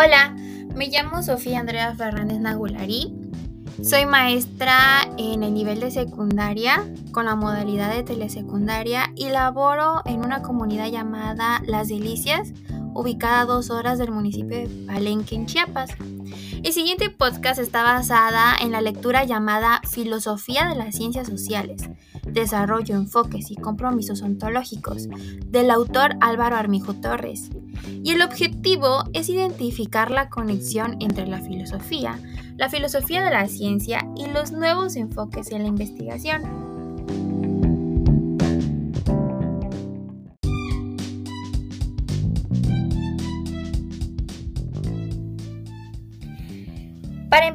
Hola, me llamo Sofía Andrea Fernández Nagulari. Soy maestra en el nivel de secundaria con la modalidad de telesecundaria y laboro en una comunidad llamada Las Delicias, ubicada a dos horas del municipio de Palenque, en Chiapas. El siguiente podcast está basada en la lectura llamada Filosofía de las Ciencias Sociales, Desarrollo, Enfoques y Compromisos Ontológicos, del autor Álvaro Armijo Torres. Y el objetivo es identificar la conexión entre la filosofía, la filosofía de la ciencia y los nuevos enfoques en la investigación.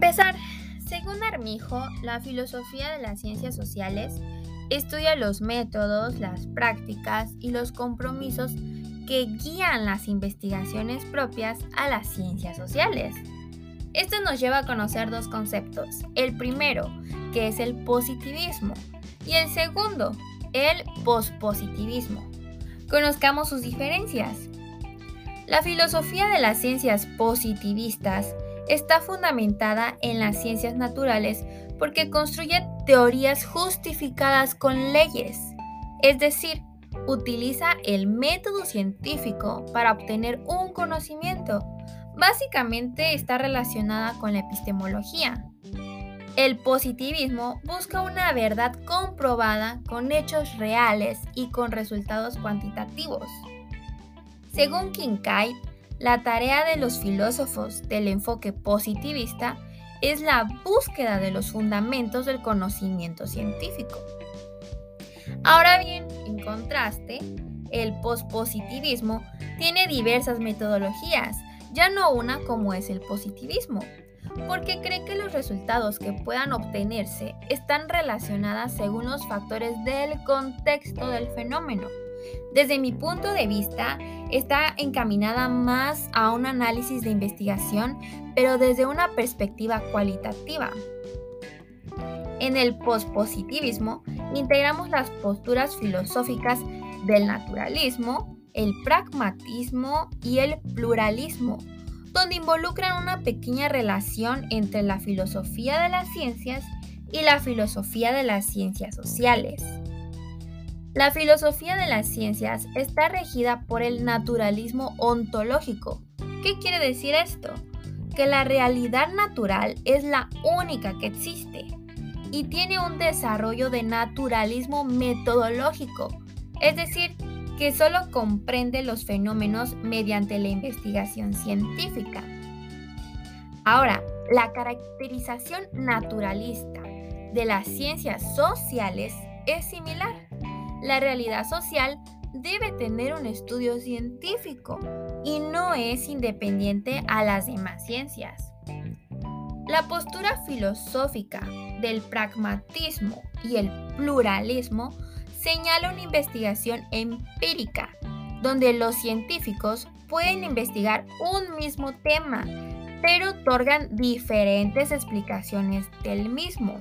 Empezar, según Armijo, la filosofía de las ciencias sociales estudia los métodos, las prácticas y los compromisos que guían las investigaciones propias a las ciencias sociales. Esto nos lleva a conocer dos conceptos. El primero, que es el positivismo, y el segundo, el pospositivismo. Conozcamos sus diferencias. La filosofía de las ciencias positivistas está fundamentada en las ciencias naturales porque construye teorías justificadas con leyes, es decir, utiliza el método científico para obtener un conocimiento. Básicamente está relacionada con la epistemología. El positivismo busca una verdad comprobada con hechos reales y con resultados cuantitativos. Según Kincaid, la tarea de los filósofos del enfoque positivista es la búsqueda de los fundamentos del conocimiento científico. Ahora bien, en contraste, el pospositivismo tiene diversas metodologías, ya no una como es el positivismo, porque cree que los resultados que puedan obtenerse están relacionadas según los factores del contexto del fenómeno. Desde mi punto de vista, está encaminada más a un análisis de investigación, pero desde una perspectiva cualitativa. En el pospositivismo integramos las posturas filosóficas del naturalismo, el pragmatismo y el pluralismo, donde involucran una pequeña relación entre la filosofía de las ciencias y la filosofía de las ciencias sociales. La filosofía de las ciencias está regida por el naturalismo ontológico. ¿Qué quiere decir esto? Que la realidad natural es la única que existe y tiene un desarrollo de naturalismo metodológico, es decir, que solo comprende los fenómenos mediante la investigación científica. Ahora, la caracterización naturalista de las ciencias sociales es similar la realidad social debe tener un estudio científico y no es independiente a las demás ciencias. La postura filosófica del pragmatismo y el pluralismo señala una investigación empírica, donde los científicos pueden investigar un mismo tema, pero otorgan diferentes explicaciones del mismo.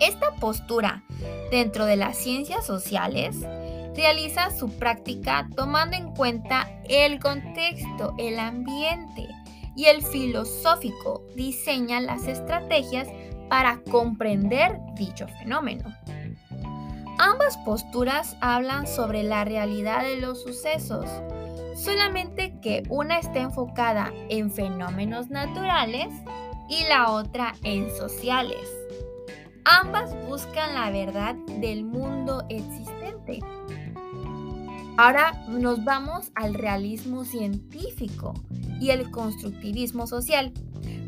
Esta postura dentro de las ciencias sociales realiza su práctica tomando en cuenta el contexto, el ambiente y el filosófico diseña las estrategias para comprender dicho fenómeno. Ambas posturas hablan sobre la realidad de los sucesos, solamente que una está enfocada en fenómenos naturales y la otra en sociales. Ambas buscan la verdad del mundo existente. Ahora nos vamos al realismo científico y el constructivismo social.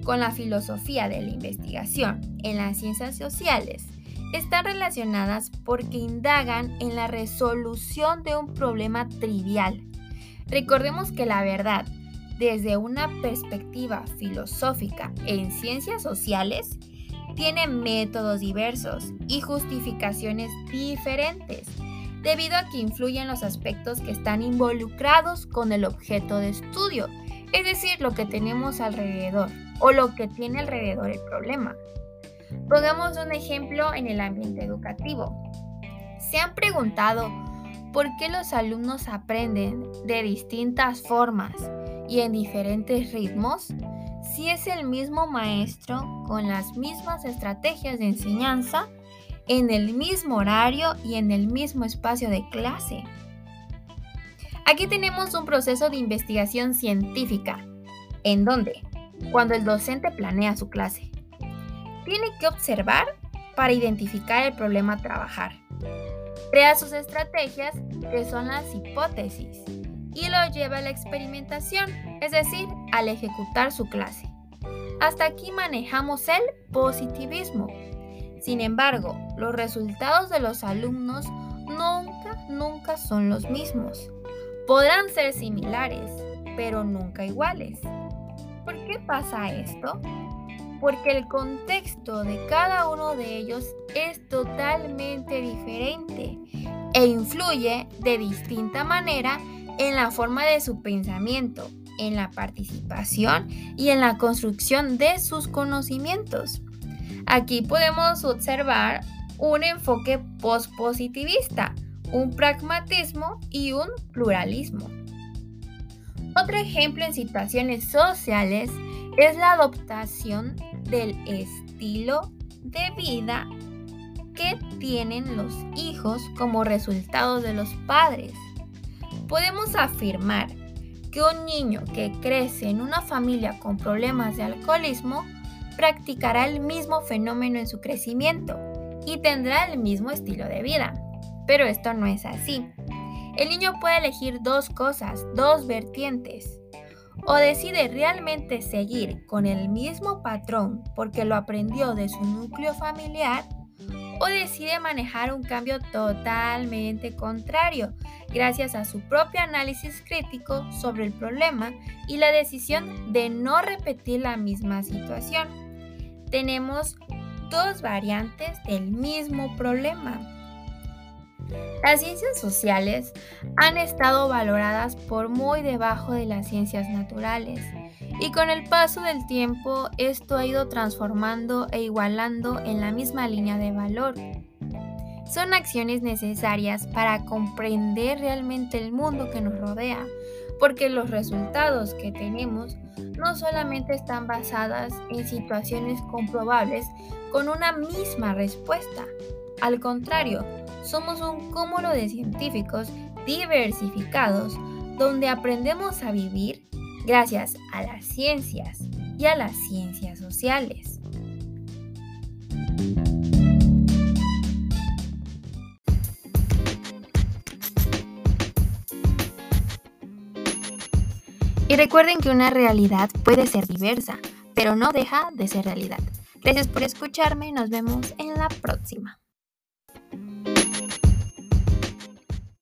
Con la filosofía de la investigación en las ciencias sociales, están relacionadas porque indagan en la resolución de un problema trivial. Recordemos que la verdad, desde una perspectiva filosófica en ciencias sociales, tiene métodos diversos y justificaciones diferentes, debido a que influyen los aspectos que están involucrados con el objeto de estudio, es decir, lo que tenemos alrededor o lo que tiene alrededor el problema. Pongamos un ejemplo en el ambiente educativo. ¿Se han preguntado por qué los alumnos aprenden de distintas formas y en diferentes ritmos si es el mismo maestro con las mismas estrategias de enseñanza en el mismo horario y en el mismo espacio de clase. Aquí tenemos un proceso de investigación científica, en donde, cuando el docente planea su clase, tiene que observar para identificar el problema a trabajar. Crea sus estrategias, que son las hipótesis, y lo lleva a la experimentación, es decir, al ejecutar su clase. Hasta aquí manejamos el positivismo. Sin embargo, los resultados de los alumnos nunca, nunca son los mismos. Podrán ser similares, pero nunca iguales. ¿Por qué pasa esto? Porque el contexto de cada uno de ellos es totalmente diferente e influye de distinta manera en la forma de su pensamiento, en la participación y en la construcción de sus conocimientos. Aquí podemos observar un enfoque postpositivista, un pragmatismo y un pluralismo. Otro ejemplo en situaciones sociales es la adoptación del estilo de vida que tienen los hijos como resultado de los padres. Podemos afirmar que un niño que crece en una familia con problemas de alcoholismo practicará el mismo fenómeno en su crecimiento y tendrá el mismo estilo de vida. Pero esto no es así. El niño puede elegir dos cosas, dos vertientes. O decide realmente seguir con el mismo patrón porque lo aprendió de su núcleo familiar, o decide manejar un cambio totalmente contrario gracias a su propio análisis crítico sobre el problema y la decisión de no repetir la misma situación. Tenemos dos variantes del mismo problema. Las ciencias sociales han estado valoradas por muy debajo de las ciencias naturales y con el paso del tiempo esto ha ido transformando e igualando en la misma línea de valor. Son acciones necesarias para comprender realmente el mundo que nos rodea, porque los resultados que tenemos no solamente están basadas en situaciones comprobables con una misma respuesta, al contrario, somos un cúmulo de científicos diversificados donde aprendemos a vivir gracias a las ciencias y a las ciencias sociales. Y recuerden que una realidad puede ser diversa, pero no deja de ser realidad. Gracias por escucharme, nos vemos en la próxima.